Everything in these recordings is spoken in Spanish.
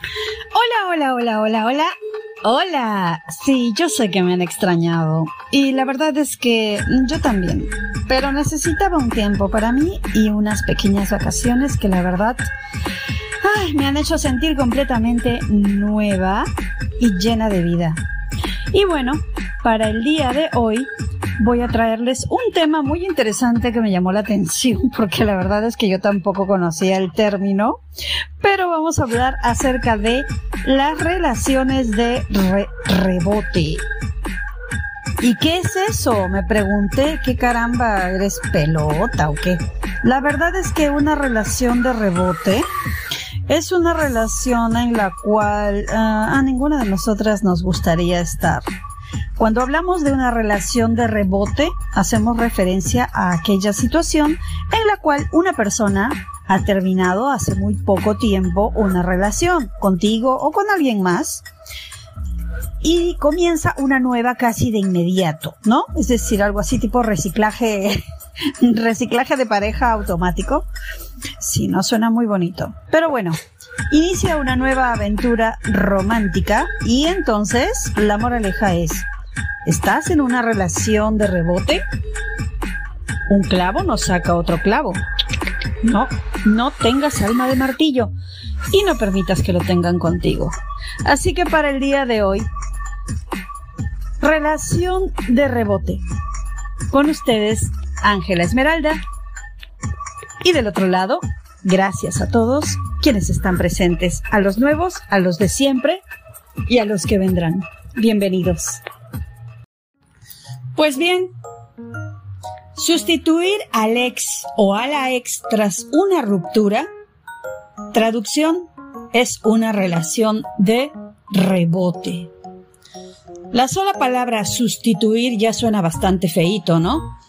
Hola, hola, hola, hola, hola. Hola. Sí, yo sé que me han extrañado. Y la verdad es que yo también. Pero necesitaba un tiempo para mí y unas pequeñas vacaciones que la verdad ay, me han hecho sentir completamente nueva y llena de vida. Y bueno, para el día de hoy voy a traerles un tema muy interesante que me llamó la atención porque la verdad es que yo tampoco conocía el término, pero vamos a hablar acerca de las relaciones de rebote. ¿Y qué es eso? Me pregunté, ¿qué caramba eres pelota o qué? La verdad es que una relación de rebote es una relación en la cual ah, a ninguna de nosotras nos gustaría estar. Cuando hablamos de una relación de rebote, hacemos referencia a aquella situación en la cual una persona ha terminado hace muy poco tiempo una relación contigo o con alguien más y comienza una nueva casi de inmediato, ¿no? Es decir, algo así tipo reciclaje, reciclaje de pareja automático. Sí, no suena muy bonito. Pero bueno, inicia una nueva aventura romántica y entonces la moraleja es, ¿Estás en una relación de rebote? Un clavo no saca otro clavo. No, no tengas alma de martillo y no permitas que lo tengan contigo. Así que para el día de hoy, relación de rebote. Con ustedes, Ángela Esmeralda. Y del otro lado, gracias a todos quienes están presentes, a los nuevos, a los de siempre y a los que vendrán. Bienvenidos. Pues bien, sustituir al ex o a la ex tras una ruptura, traducción, es una relación de rebote. La sola palabra sustituir ya suena bastante feito, ¿no?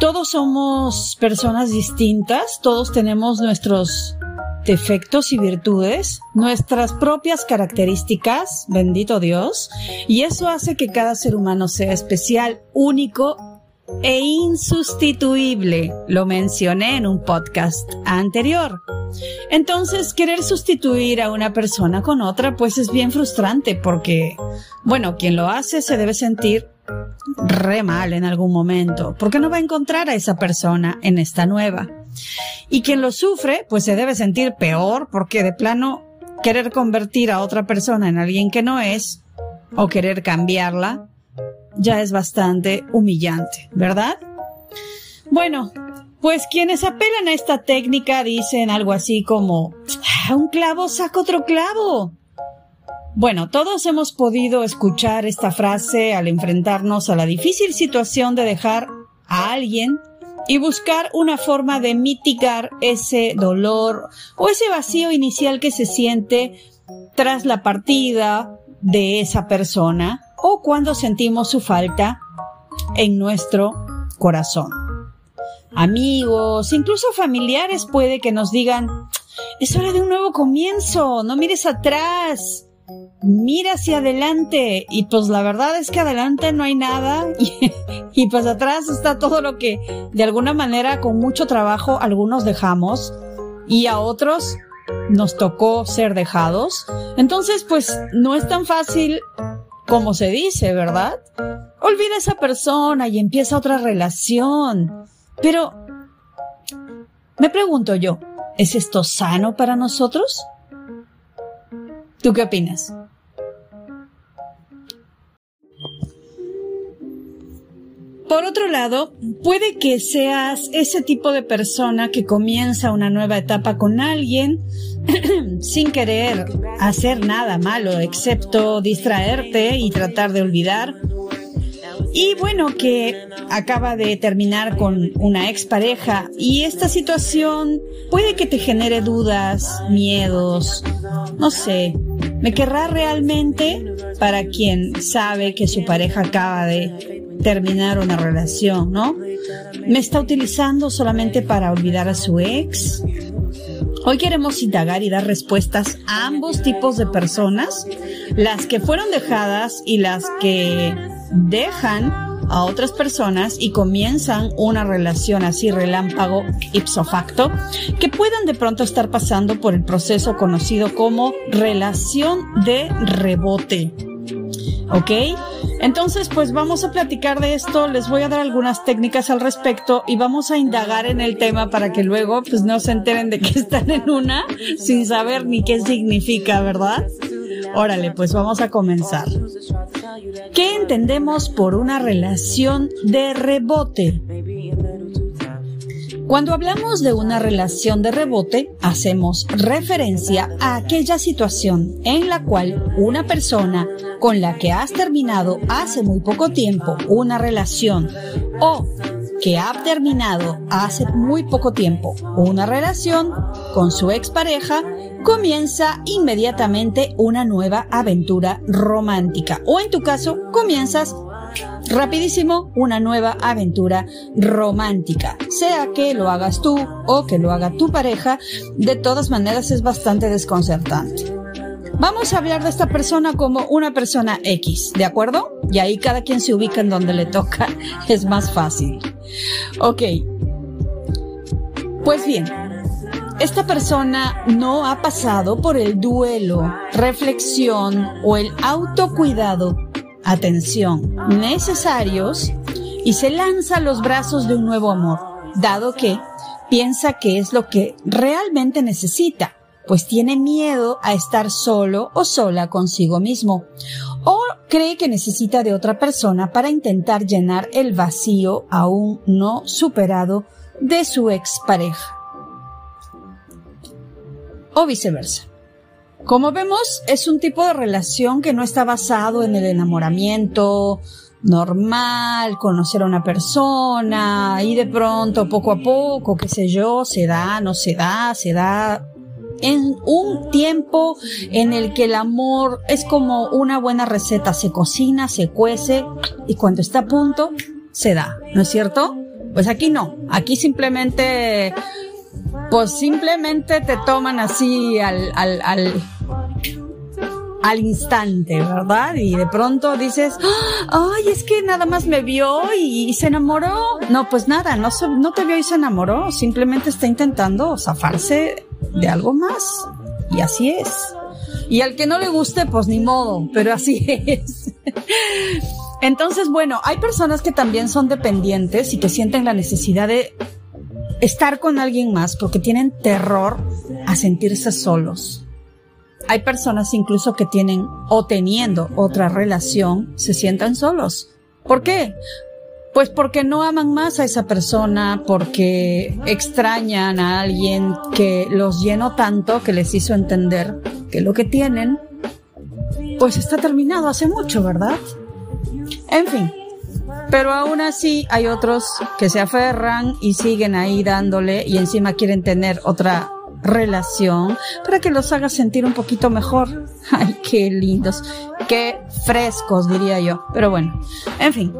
Todos somos personas distintas, todos tenemos nuestros defectos y virtudes, nuestras propias características, bendito Dios, y eso hace que cada ser humano sea especial, único e insustituible. Lo mencioné en un podcast anterior. Entonces, querer sustituir a una persona con otra, pues es bien frustrante porque, bueno, quien lo hace se debe sentir re mal en algún momento, porque no va a encontrar a esa persona en esta nueva. Y quien lo sufre, pues se debe sentir peor porque de plano querer convertir a otra persona en alguien que no es o querer cambiarla ya es bastante humillante, ¿verdad? Bueno, pues quienes apelan a esta técnica dicen algo así como, ah, un clavo saca otro clavo. Bueno, todos hemos podido escuchar esta frase al enfrentarnos a la difícil situación de dejar a alguien y buscar una forma de mitigar ese dolor o ese vacío inicial que se siente tras la partida de esa persona o cuando sentimos su falta en nuestro corazón. Amigos, incluso familiares puede que nos digan, es hora de un nuevo comienzo, no mires atrás, mira hacia adelante y pues la verdad es que adelante no hay nada y, pues atrás está todo lo que de alguna manera con mucho trabajo algunos dejamos y a otros nos tocó ser dejados. Entonces pues no es tan fácil como se dice, ¿verdad? Olvida esa persona y empieza otra relación. Pero me pregunto yo, ¿es esto sano para nosotros? ¿Tú qué opinas? Por otro lado, puede que seas ese tipo de persona que comienza una nueva etapa con alguien sin querer hacer nada malo excepto distraerte y tratar de olvidar. Y bueno, que acaba de terminar con una expareja y esta situación puede que te genere dudas, miedos, no sé, ¿me querrá realmente para quien sabe que su pareja acaba de terminar una relación, ¿no? ¿Me está utilizando solamente para olvidar a su ex? Hoy queremos indagar y dar respuestas a ambos tipos de personas, las que fueron dejadas y las que dejan a otras personas y comienzan una relación así relámpago ipso facto, que puedan de pronto estar pasando por el proceso conocido como relación de rebote. ¿Ok? Entonces, pues vamos a platicar de esto, les voy a dar algunas técnicas al respecto y vamos a indagar en el tema para que luego pues no se enteren de que están en una sin saber ni qué significa, ¿verdad? Órale, pues vamos a comenzar. ¿Qué entendemos por una relación de rebote? Cuando hablamos de una relación de rebote, hacemos referencia a aquella situación en la cual una persona con la que has terminado hace muy poco tiempo una relación o que ha terminado hace muy poco tiempo una relación con su expareja, comienza inmediatamente una nueva aventura romántica. O en tu caso, comienzas rapidísimo una nueva aventura romántica. Sea que lo hagas tú o que lo haga tu pareja, de todas maneras es bastante desconcertante. Vamos a hablar de esta persona como una persona X, ¿de acuerdo? Y ahí cada quien se ubica en donde le toca, es más fácil. Ok. Pues bien, esta persona no ha pasado por el duelo, reflexión o el autocuidado atención necesarios y se lanza a los brazos de un nuevo amor, dado que piensa que es lo que realmente necesita, pues tiene miedo a estar solo o sola consigo mismo, o cree que necesita de otra persona para intentar llenar el vacío aún no superado de su expareja. O viceversa. Como vemos, es un tipo de relación que no está basado en el enamoramiento normal, conocer a una persona y de pronto, poco a poco, qué sé yo, se da, no se da, se da en un tiempo en el que el amor es como una buena receta, se cocina, se cuece y cuando está a punto, se da, ¿no es cierto? Pues aquí no, aquí simplemente, pues simplemente te toman así al, al, al al instante, ¿verdad? Y de pronto dices, ay, es que nada más me vio y, se enamoró. No, pues nada, no, no te vio y se enamoró, simplemente está intentando zafarse de algo más. Y así es. Y al que no le guste, pues ni modo, pero así es. Entonces, bueno, hay personas que también son dependientes y que sienten la necesidad de estar con alguien más porque tienen terror a sentirse solos hay personas incluso que tienen o teniendo otra relación se sientan solos. ¿Por qué? Pues porque no aman más a esa persona, porque extrañan a alguien que los llenó tanto que les hizo entender que lo que tienen, pues está terminado hace mucho, ¿verdad? En fin, pero aún así hay otros que se aferran y siguen ahí dándole y encima quieren tener otra relación para que los haga sentir un poquito mejor. Ay, qué lindos, qué frescos diría yo. Pero bueno, en fin.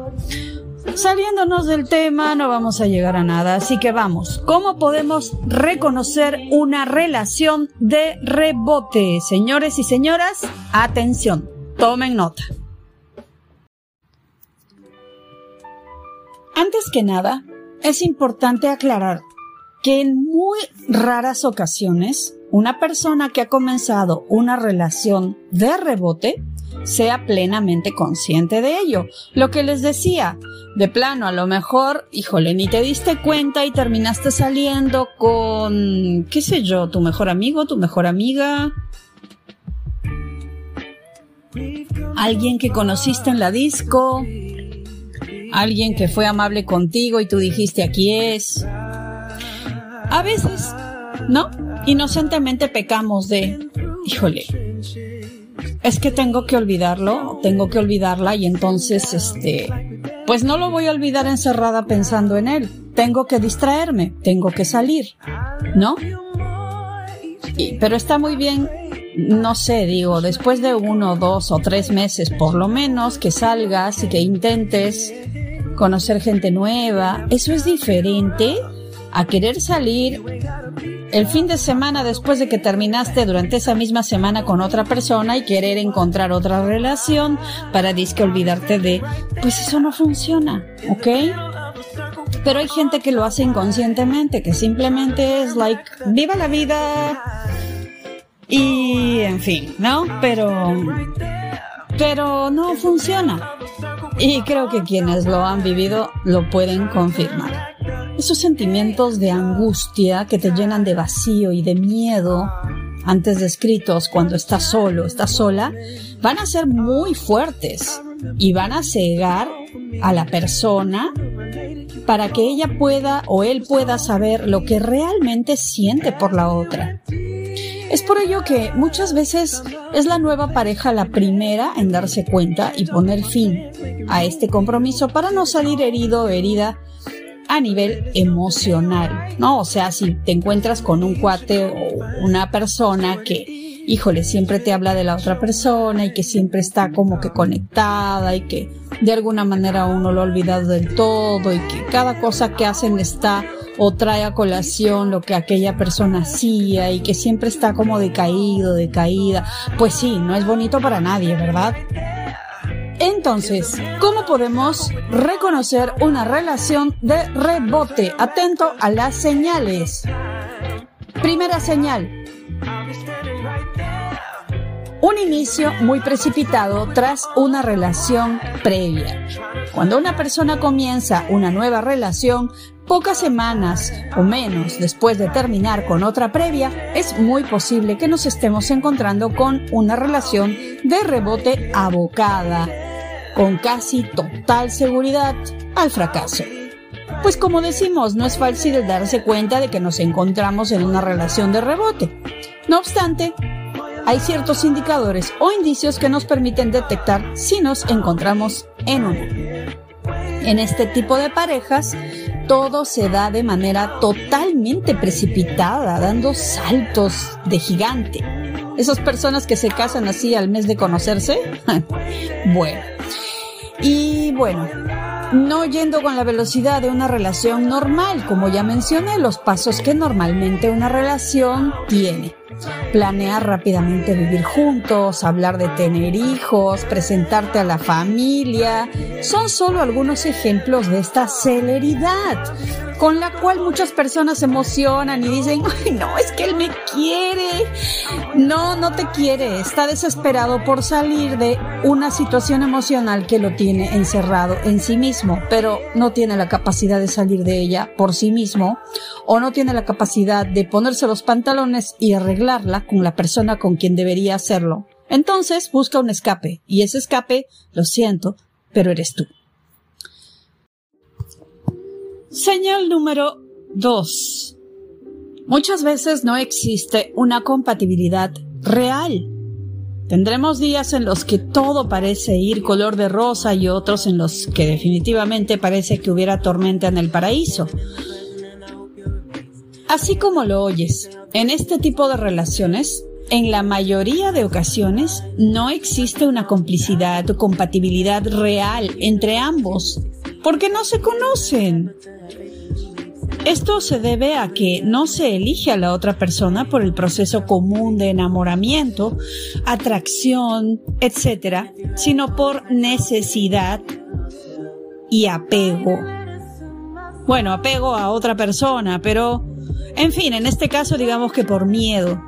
Saliéndonos del tema no vamos a llegar a nada, así que vamos. ¿Cómo podemos reconocer una relación de rebote? Señores y señoras, atención, tomen nota. Antes que nada, es importante aclarar que en muy raras ocasiones una persona que ha comenzado una relación de rebote sea plenamente consciente de ello. Lo que les decía, de plano, a lo mejor, híjole, ni te diste cuenta y terminaste saliendo con, qué sé yo, tu mejor amigo, tu mejor amiga, alguien que conociste en la disco, alguien que fue amable contigo y tú dijiste aquí es, a veces, ¿no? Inocentemente pecamos de, híjole, es que tengo que olvidarlo, tengo que olvidarla y entonces, este, pues no lo voy a olvidar encerrada pensando en él. Tengo que distraerme, tengo que salir, ¿no? pero está muy bien, no sé, digo, después de uno, dos o tres meses por lo menos, que salgas y que intentes conocer gente nueva. Eso es diferente a querer salir el fin de semana después de que terminaste durante esa misma semana con otra persona y querer encontrar otra relación para disque olvidarte de, pues eso no funciona, ¿ok? Pero hay gente que lo hace inconscientemente, que simplemente es like, viva la vida y en fin, ¿no? Pero, pero no funciona. Y creo que quienes lo han vivido lo pueden confirmar. Esos sentimientos de angustia que te llenan de vacío y de miedo antes descritos cuando estás solo, estás sola, van a ser muy fuertes y van a cegar a la persona para que ella pueda o él pueda saber lo que realmente siente por la otra. Es por ello que muchas veces es la nueva pareja la primera en darse cuenta y poner fin a este compromiso para no salir herido o herida a nivel emocional, ¿no? O sea, si te encuentras con un cuate o una persona que, híjole, siempre te habla de la otra persona y que siempre está como que conectada y que de alguna manera uno lo ha olvidado del todo y que cada cosa que hacen está o trae a colación lo que aquella persona hacía y que siempre está como decaído, decaída, pues sí, no es bonito para nadie, ¿verdad? Entonces, ¿cómo podemos reconocer una relación de rebote? Atento a las señales. Primera señal. Un inicio muy precipitado tras una relación previa. Cuando una persona comienza una nueva relación, pocas semanas o menos después de terminar con otra previa, es muy posible que nos estemos encontrando con una relación de rebote abocada con casi total seguridad al fracaso. Pues como decimos, no es fácil darse cuenta de que nos encontramos en una relación de rebote. No obstante, hay ciertos indicadores o indicios que nos permiten detectar si nos encontramos en una. En este tipo de parejas, todo se da de manera totalmente precipitada, dando saltos de gigante. Esas personas que se casan así al mes de conocerse, bueno, y bueno, no yendo con la velocidad de una relación normal, como ya mencioné, los pasos que normalmente una relación tiene. Planear rápidamente vivir juntos, hablar de tener hijos, presentarte a la familia, son solo algunos ejemplos de esta celeridad con la cual muchas personas se emocionan y dicen, Ay, no, es que él me quiere. No, no te quiere, está desesperado por salir de una situación emocional que lo tiene encerrado en sí mismo, pero no tiene la capacidad de salir de ella por sí mismo o no tiene la capacidad de ponerse los pantalones y arreglarla con la persona con quien debería hacerlo. Entonces busca un escape y ese escape, lo siento, pero eres tú. Señal número 2. Muchas veces no existe una compatibilidad real. Tendremos días en los que todo parece ir color de rosa y otros en los que definitivamente parece que hubiera tormenta en el paraíso. Así como lo oyes, en este tipo de relaciones, en la mayoría de ocasiones no existe una complicidad o compatibilidad real entre ambos, porque no se conocen. Esto se debe a que no se elige a la otra persona por el proceso común de enamoramiento, atracción, etc., sino por necesidad y apego. Bueno, apego a otra persona, pero, en fin, en este caso digamos que por miedo.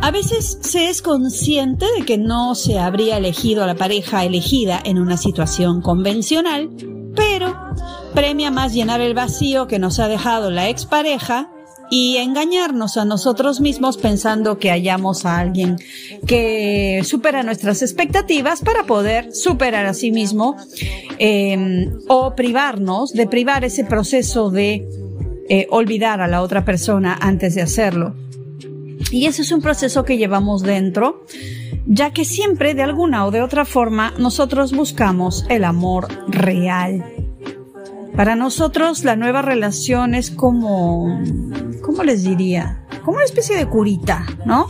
A veces se es consciente de que no se habría elegido a la pareja elegida en una situación convencional, pero premia más llenar el vacío que nos ha dejado la expareja y engañarnos a nosotros mismos pensando que hallamos a alguien que supera nuestras expectativas para poder superar a sí mismo em, o privarnos de privar ese proceso de eh, olvidar a la otra persona antes de hacerlo. Y ese es un proceso que llevamos dentro, ya que siempre de alguna o de otra forma nosotros buscamos el amor real. Para nosotros la nueva relación es como, ¿cómo les diría? Como una especie de curita, ¿no?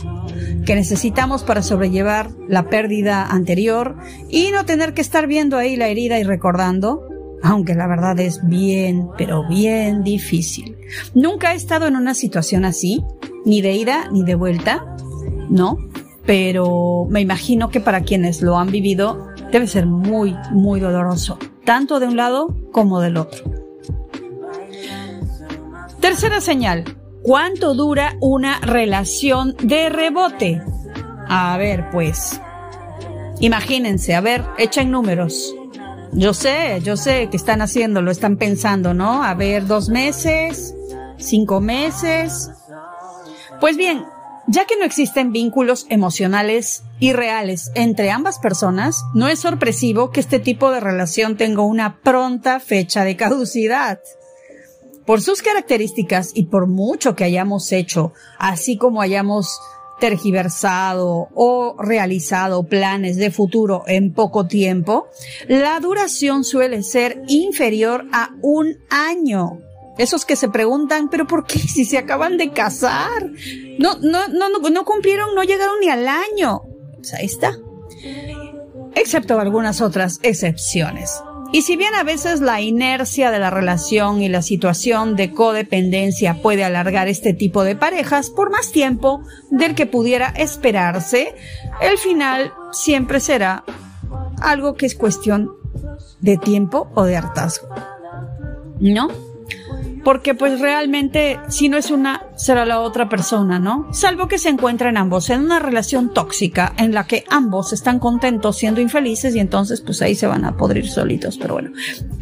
Que necesitamos para sobrellevar la pérdida anterior y no tener que estar viendo ahí la herida y recordando. aunque la verdad es bien, pero bien difícil. Nunca he estado en una situación así, ni de ida ni de vuelta, ¿no? Pero me imagino que para quienes lo han vivido debe ser muy, muy doloroso, tanto de un lado como del otro. Tercera señal. ¿Cuánto dura una relación de rebote? A ver, pues. Imagínense, a ver, echen números. Yo sé, yo sé que están haciendo, lo están pensando, ¿no? A ver, dos meses, cinco meses. Pues bien, ya que no existen vínculos emocionales y reales entre ambas personas, no es sorpresivo que este tipo de relación tenga una pronta fecha de caducidad. Por sus características y por mucho que hayamos hecho, así como hayamos tergiversado o realizado planes de futuro en poco tiempo, la duración suele ser inferior a un año. Esos que se preguntan, pero ¿por qué si se acaban de casar? No, no, no, no, no cumplieron, no llegaron ni al año. Pues ahí está. Excepto algunas otras excepciones. Y si bien a veces la inercia de la relación y la situación de codependencia puede alargar este tipo de parejas por más tiempo del que pudiera esperarse, el final siempre será algo que es cuestión de tiempo o de hartazgo. ¿No? Porque pues realmente si no es una, será la otra persona, ¿no? Salvo que se encuentren ambos en una relación tóxica en la que ambos están contentos siendo infelices y entonces pues ahí se van a podrir solitos, pero bueno,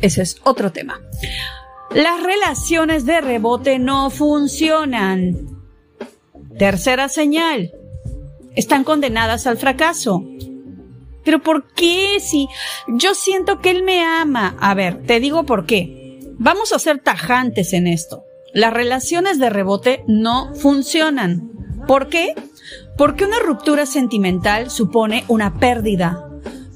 ese es otro tema. Las relaciones de rebote no funcionan. Tercera señal. Están condenadas al fracaso. Pero ¿por qué si yo siento que él me ama? A ver, te digo por qué. Vamos a ser tajantes en esto. Las relaciones de rebote no funcionan. ¿Por qué? Porque una ruptura sentimental supone una pérdida,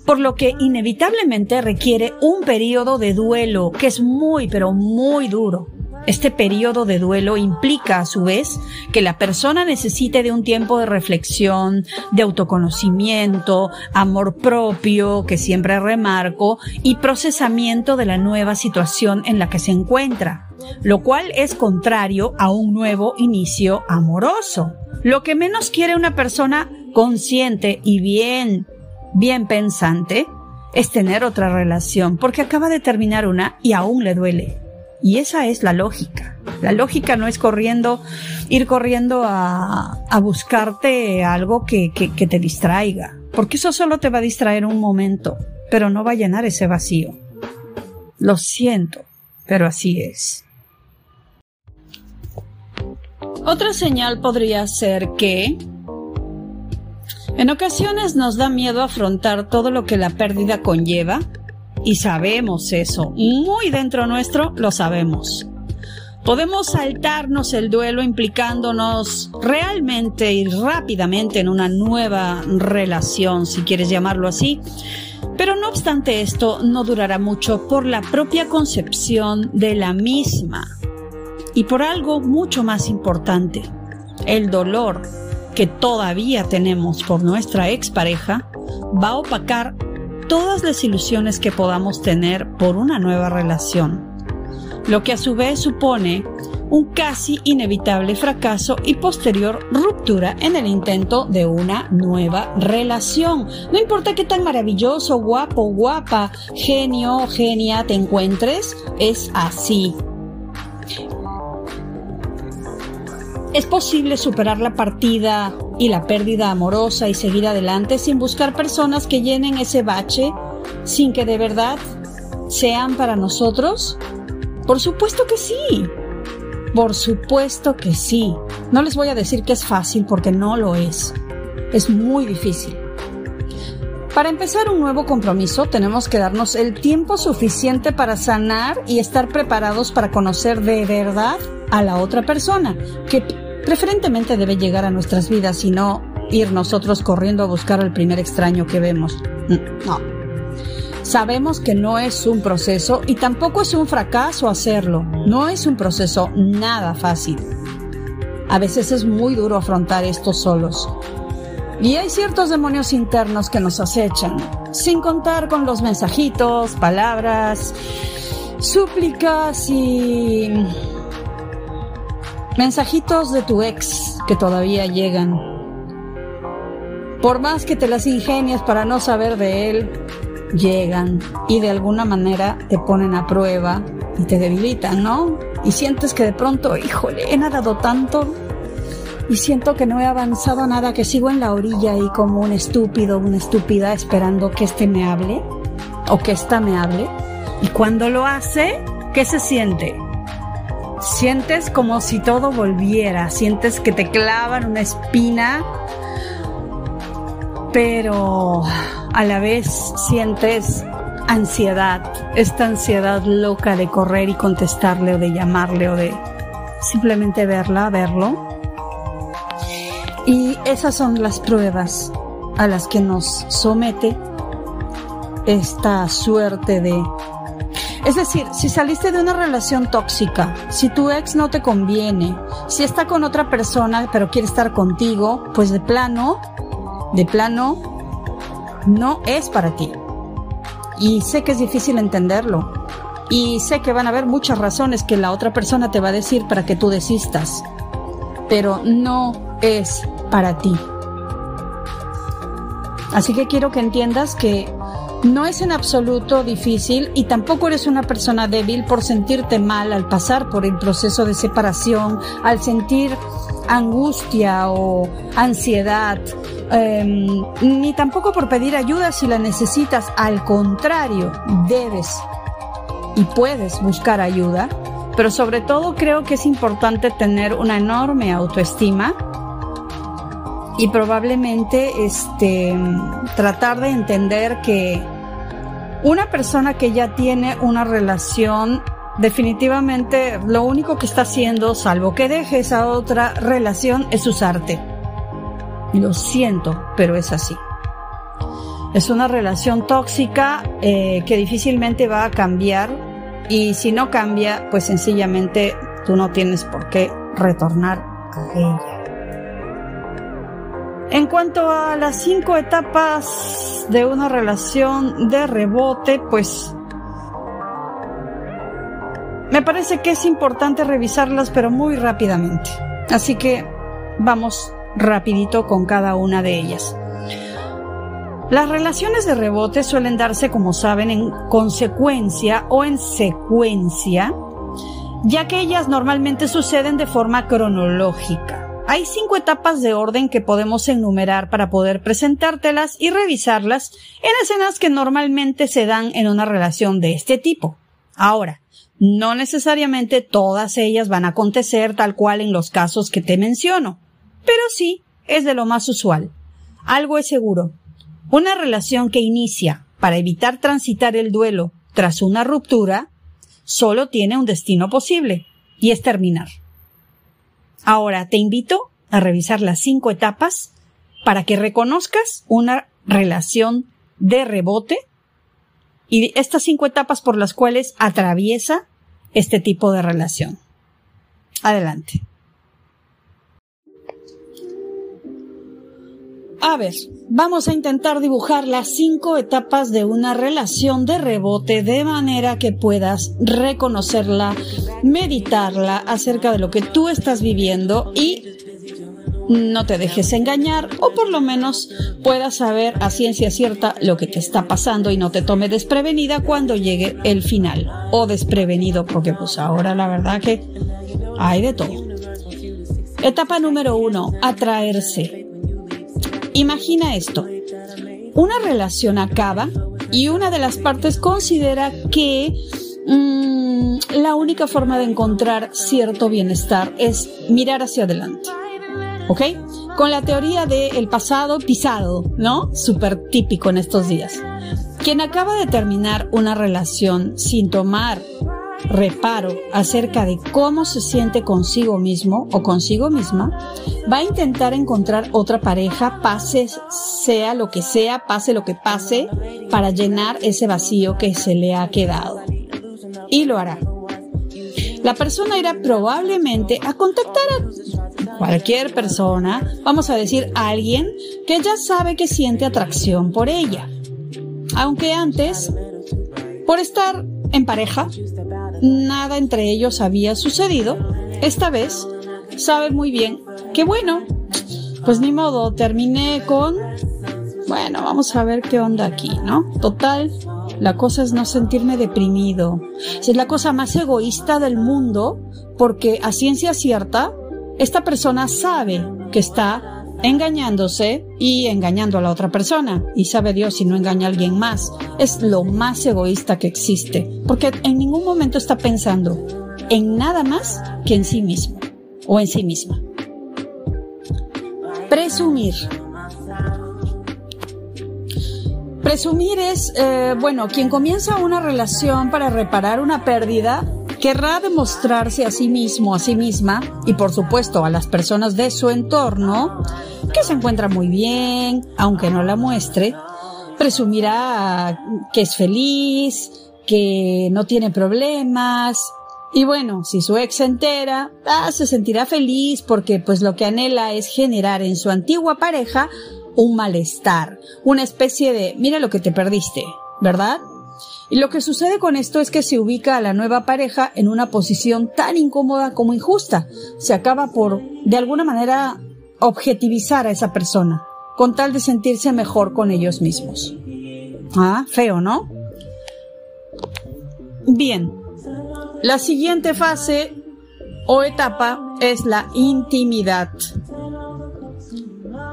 por lo que inevitablemente requiere un periodo de duelo que es muy, pero muy duro. Este periodo de duelo implica, a su vez, que la persona necesite de un tiempo de reflexión, de autoconocimiento, amor propio, que siempre remarco, y procesamiento de la nueva situación en la que se encuentra, lo cual es contrario a un nuevo inicio amoroso. Lo que menos quiere una persona consciente y bien, bien pensante es tener otra relación, porque acaba de terminar una y aún le duele. Y esa es la lógica. La lógica no es corriendo, ir corriendo a, a buscarte algo que, que, que te distraiga, porque eso solo te va a distraer un momento, pero no va a llenar ese vacío. Lo siento, pero así es. Otra señal podría ser que en ocasiones nos da miedo afrontar todo lo que la pérdida conlleva y sabemos eso, muy dentro nuestro lo sabemos. Podemos saltarnos el duelo implicándonos realmente y rápidamente en una nueva relación, si quieres llamarlo así. Pero no obstante esto, no durará mucho por la propia concepción de la misma. Y por algo mucho más importante, el dolor que todavía tenemos por nuestra expareja va a opacar todas las ilusiones que podamos tener por una nueva relación, lo que a su vez supone un casi inevitable fracaso y posterior ruptura en el intento de una nueva relación. No importa qué tan maravilloso, guapo, guapa, genio, genia te encuentres, es así. Es posible superar la partida y la pérdida amorosa y seguir adelante sin buscar personas que llenen ese bache sin que de verdad sean para nosotros? Por supuesto que sí. Por supuesto que sí. No les voy a decir que es fácil porque no lo es. Es muy difícil. Para empezar un nuevo compromiso tenemos que darnos el tiempo suficiente para sanar y estar preparados para conocer de verdad a la otra persona, que preferentemente debe llegar a nuestras vidas y no ir nosotros corriendo a buscar al primer extraño que vemos. No. Sabemos que no es un proceso y tampoco es un fracaso hacerlo. No es un proceso nada fácil. A veces es muy duro afrontar esto solos. Y hay ciertos demonios internos que nos acechan, sin contar con los mensajitos, palabras súplicas y mensajitos de tu ex que todavía llegan. Por más que te las ingenias para no saber de él, llegan y de alguna manera te ponen a prueba y te debilitan, ¿no? Y sientes que de pronto, híjole, he nadado tanto y siento que no he avanzado nada, que sigo en la orilla y como un estúpido, una estúpida esperando que este me hable o que esta me hable. Y cuando lo hace, ¿qué se siente? Sientes como si todo volviera, sientes que te clavan una espina, pero a la vez sientes ansiedad, esta ansiedad loca de correr y contestarle o de llamarle o de simplemente verla, verlo. Y esas son las pruebas a las que nos somete esta suerte de... Es decir, si saliste de una relación tóxica, si tu ex no te conviene, si está con otra persona pero quiere estar contigo, pues de plano, de plano, no es para ti. Y sé que es difícil entenderlo. Y sé que van a haber muchas razones que la otra persona te va a decir para que tú desistas. Pero no es para ti. Así que quiero que entiendas que no es en absoluto difícil y tampoco eres una persona débil por sentirte mal al pasar por el proceso de separación, al sentir angustia o ansiedad, em, ni tampoco por pedir ayuda si la necesitas. Al contrario, debes y puedes buscar ayuda, pero sobre todo creo que es importante tener una enorme autoestima y probablemente este tratar de entender que una persona que ya tiene una relación definitivamente lo único que está haciendo, salvo que deje esa otra relación, es usarte. Lo siento, pero es así. Es una relación tóxica eh, que difícilmente va a cambiar y si no cambia, pues sencillamente tú no tienes por qué retornar a ella. En cuanto a las cinco etapas de una relación de rebote, pues me parece que es importante revisarlas, pero muy rápidamente. Así que vamos rapidito con cada una de ellas. Las relaciones de rebote suelen darse, como saben, en consecuencia o en secuencia, ya que ellas normalmente suceden de forma cronológica. Hay cinco etapas de orden que podemos enumerar para poder presentártelas y revisarlas en escenas que normalmente se dan en una relación de este tipo. Ahora, no necesariamente todas ellas van a acontecer tal cual en los casos que te menciono, pero sí es de lo más usual. Algo es seguro. Una relación que inicia para evitar transitar el duelo tras una ruptura solo tiene un destino posible, y es terminar. Ahora te invito a revisar las cinco etapas para que reconozcas una relación de rebote y estas cinco etapas por las cuales atraviesa este tipo de relación. Adelante. A ver, vamos a intentar dibujar las cinco etapas de una relación de rebote de manera que puedas reconocerla, meditarla acerca de lo que tú estás viviendo y no te dejes engañar o por lo menos puedas saber a ciencia cierta lo que te está pasando y no te tome desprevenida cuando llegue el final o desprevenido porque pues ahora la verdad que hay de todo. Etapa número uno, atraerse. Imagina esto. Una relación acaba y una de las partes considera que mm, la única forma de encontrar cierto bienestar es mirar hacia adelante. ¿Ok? Con la teoría del pasado pisado, ¿no? Súper típico en estos días. Quien acaba de terminar una relación sin tomar reparo acerca de cómo se siente consigo mismo o consigo misma, va a intentar encontrar otra pareja, pase sea lo que sea, pase lo que pase, para llenar ese vacío que se le ha quedado. Y lo hará. La persona irá probablemente a contactar a cualquier persona, vamos a decir a alguien que ya sabe que siente atracción por ella. Aunque antes, por estar en pareja, nada entre ellos había sucedido, esta vez sabe muy bien que bueno, pues ni modo, terminé con, bueno, vamos a ver qué onda aquí, ¿no? Total, la cosa es no sentirme deprimido. Es la cosa más egoísta del mundo porque a ciencia cierta, esta persona sabe que está engañándose y engañando a la otra persona. Y sabe Dios si no engaña a alguien más. Es lo más egoísta que existe. Porque en ningún momento está pensando en nada más que en sí mismo o en sí misma. Presumir. Presumir es, eh, bueno, quien comienza una relación para reparar una pérdida, querrá demostrarse a sí mismo, a sí misma y por supuesto a las personas de su entorno que se encuentra muy bien, aunque no la muestre, presumirá que es feliz, que no tiene problemas, y bueno, si su ex se entera, ah, se sentirá feliz porque pues lo que anhela es generar en su antigua pareja un malestar, una especie de mira lo que te perdiste, ¿verdad? Y lo que sucede con esto es que se ubica a la nueva pareja en una posición tan incómoda como injusta. Se acaba por, de alguna manera, objetivizar a esa persona, con tal de sentirse mejor con ellos mismos. Ah, feo, ¿no? Bien. La siguiente fase o etapa es la intimidad.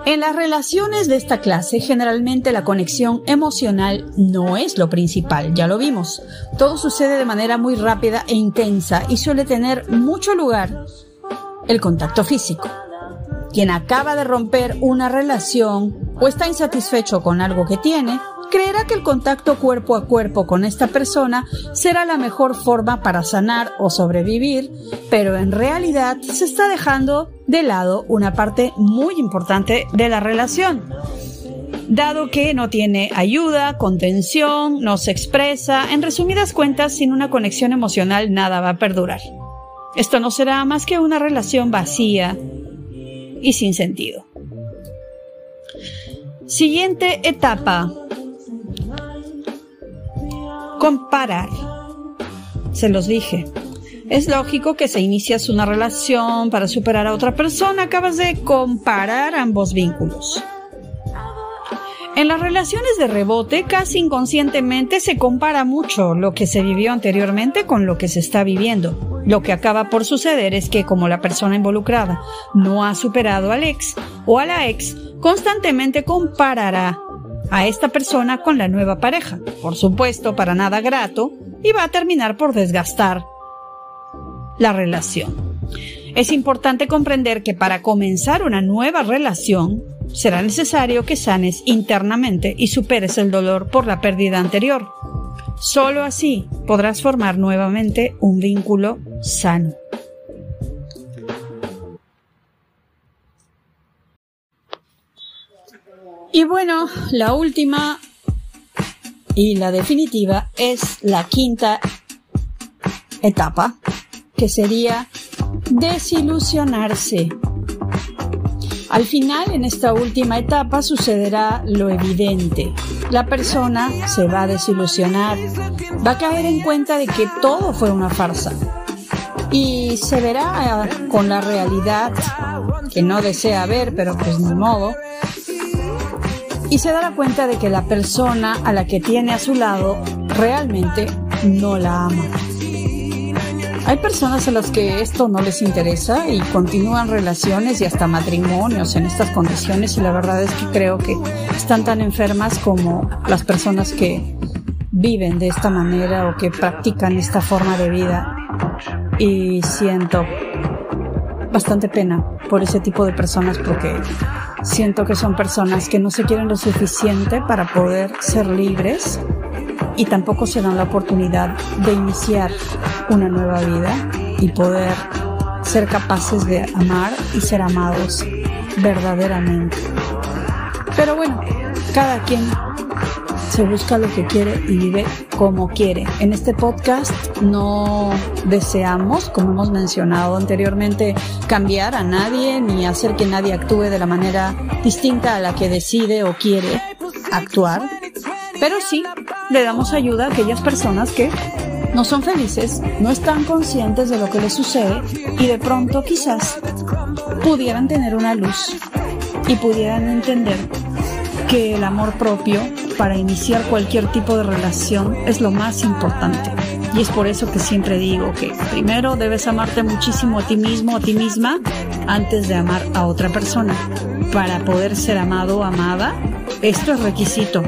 En las relaciones de esta clase, generalmente la conexión emocional no es lo principal, ya lo vimos. Todo sucede de manera muy rápida e intensa y suele tener mucho lugar el contacto físico. Quien acaba de romper una relación o está insatisfecho con algo que tiene, creerá que el contacto cuerpo a cuerpo con esta persona será la mejor forma para sanar o sobrevivir, pero en realidad se está dejando de lado una parte muy importante de la relación. Dado que no tiene ayuda, contención, no se expresa, en resumidas cuentas, sin una conexión emocional nada va a perdurar. Esto no será más que una relación vacía y sin sentido. Siguiente etapa, Comparar. Se los dije. Es lógico que se inicias una relación para superar a otra persona, acabas de comparar ambos vínculos. En las relaciones de rebote, casi inconscientemente se compara mucho lo que se vivió anteriormente con lo que se está viviendo. Lo que acaba por suceder es que como la persona involucrada no ha superado al ex o a la ex, constantemente comparará a esta persona con la nueva pareja, por supuesto para nada grato, y va a terminar por desgastar la relación. Es importante comprender que para comenzar una nueva relación será necesario que sanes internamente y superes el dolor por la pérdida anterior. Solo así podrás formar nuevamente un vínculo sano. Y bueno, la última y la definitiva es la quinta etapa, que sería desilusionarse. Al final, en esta última etapa, sucederá lo evidente. La persona se va a desilusionar, va a caer en cuenta de que todo fue una farsa y se verá con la realidad que no desea ver, pero pues ni modo, y se dará cuenta de que la persona a la que tiene a su lado realmente no la ama. Hay personas a las que esto no les interesa y continúan relaciones y hasta matrimonios en estas condiciones y la verdad es que creo que están tan enfermas como las personas que viven de esta manera o que practican esta forma de vida y siento bastante pena por ese tipo de personas porque siento que son personas que no se quieren lo suficiente para poder ser libres y tampoco se dan la oportunidad de iniciar una nueva vida y poder ser capaces de amar y ser amados verdaderamente. Pero bueno, cada quien se busca lo que quiere y vive como quiere. En este podcast no deseamos, como hemos mencionado anteriormente, cambiar a nadie ni hacer que nadie actúe de la manera distinta a la que decide o quiere actuar, pero sí le damos ayuda a aquellas personas que no son felices, no están conscientes de lo que les sucede y de pronto quizás pudieran tener una luz y pudieran entender que el amor propio para iniciar cualquier tipo de relación es lo más importante. Y es por eso que siempre digo que primero debes amarte muchísimo a ti mismo, a ti misma, antes de amar a otra persona. Para poder ser amado o amada, esto es requisito.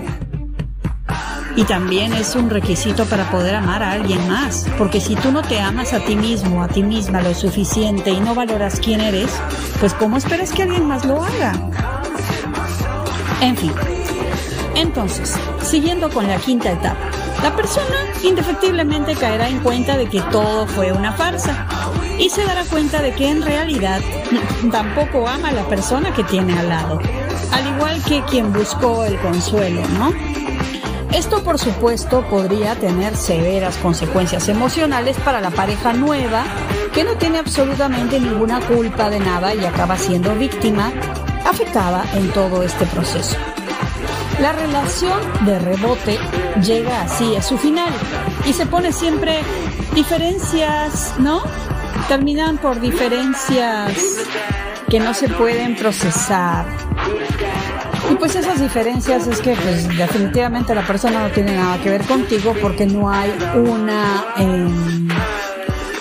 Y también es un requisito para poder amar a alguien más. Porque si tú no te amas a ti mismo, a ti misma lo suficiente y no valoras quién eres, pues ¿cómo esperas que alguien más lo haga? En fin. Entonces, siguiendo con la quinta etapa. La persona indefectiblemente caerá en cuenta de que todo fue una farsa y se dará cuenta de que en realidad tampoco ama a la persona que tiene al lado, al igual que quien buscó el consuelo, ¿no? Esto por supuesto podría tener severas consecuencias emocionales para la pareja nueva que no tiene absolutamente ninguna culpa de nada y acaba siendo víctima afectada en todo este proceso. La relación de rebote llega así a su final y se pone siempre diferencias, ¿no? Terminan por diferencias que no se pueden procesar. Y pues esas diferencias es que pues definitivamente la persona no tiene nada que ver contigo porque no hay una... Em,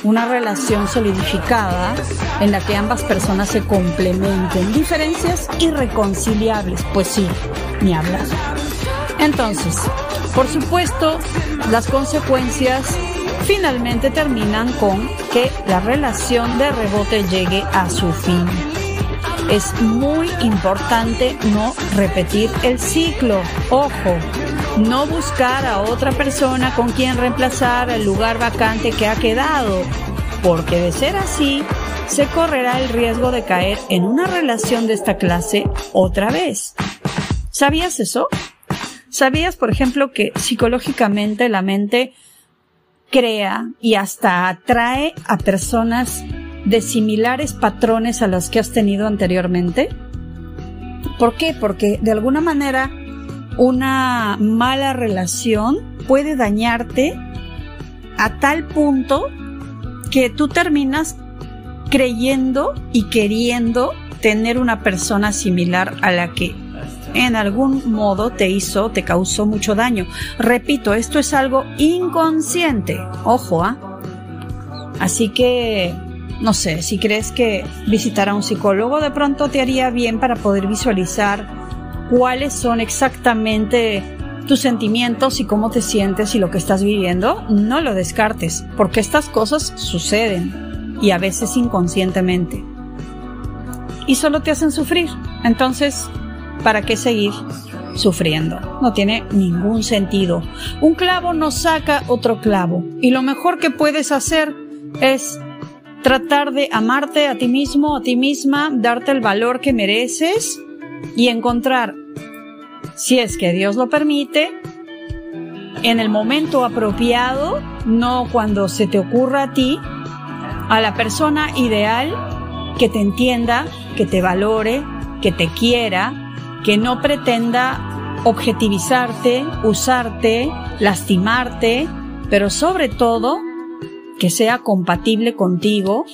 una relación solidificada en la que ambas personas se complementen. Diferencias irreconciliables, pues sí, ni hablar. Entonces, por supuesto, las consecuencias finalmente terminan con que la relación de rebote llegue a su fin. Es muy importante no repetir el ciclo. Ojo, no buscar a otra persona con quien reemplazar el lugar vacante que ha quedado, porque de ser así, se correrá el riesgo de caer en una relación de esta clase otra vez. ¿Sabías eso? ¿Sabías, por ejemplo, que psicológicamente la mente crea y hasta atrae a personas de similares patrones a los que has tenido anteriormente? ¿Por qué? Porque de alguna manera una mala relación puede dañarte a tal punto que tú terminas creyendo y queriendo tener una persona similar a la que en algún modo te hizo, te causó mucho daño. Repito, esto es algo inconsciente. Ojo, ¿ah? Así que, no sé, si crees que visitar a un psicólogo de pronto te haría bien para poder visualizar cuáles son exactamente tus sentimientos y cómo te sientes y lo que estás viviendo, no lo descartes, porque estas cosas suceden y a veces inconscientemente. Y solo te hacen sufrir. Entonces, ¿para qué seguir sufriendo? No tiene ningún sentido. Un clavo no saca otro clavo. Y lo mejor que puedes hacer es tratar de amarte a ti mismo, a ti misma, darte el valor que mereces y encontrar, si es que Dios lo permite, en el momento apropiado, no cuando se te ocurra a ti, a la persona ideal que te entienda, que te valore, que te quiera, que no pretenda objetivizarte, usarte, lastimarte, pero sobre todo que sea compatible contigo,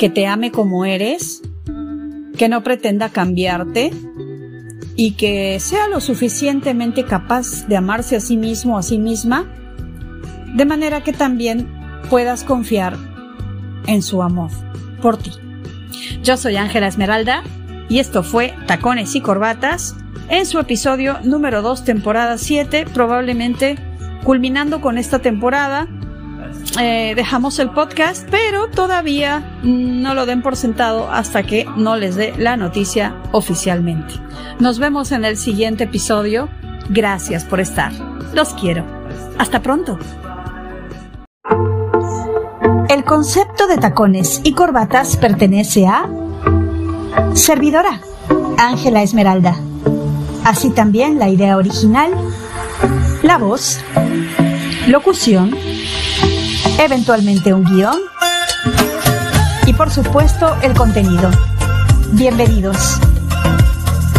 que te ame como eres que no pretenda cambiarte y que sea lo suficientemente capaz de amarse a sí mismo o a sí misma, de manera que también puedas confiar en su amor por ti. Yo soy Ángela Esmeralda y esto fue Tacones y Corbatas en su episodio número 2, temporada 7, probablemente culminando con esta temporada eh, dejamos el podcast, pero todavía no lo den por sentado hasta que no les dé la noticia oficialmente. Nos vemos en el siguiente episodio. Gracias por estar. Los quiero. Hasta pronto. El concepto de tacones y corbatas pertenece a Servidora, Ángela Esmeralda. Así también la idea original, la voz, locución, eventualmente un guion y por supuesto el contenido. Bienvenidos.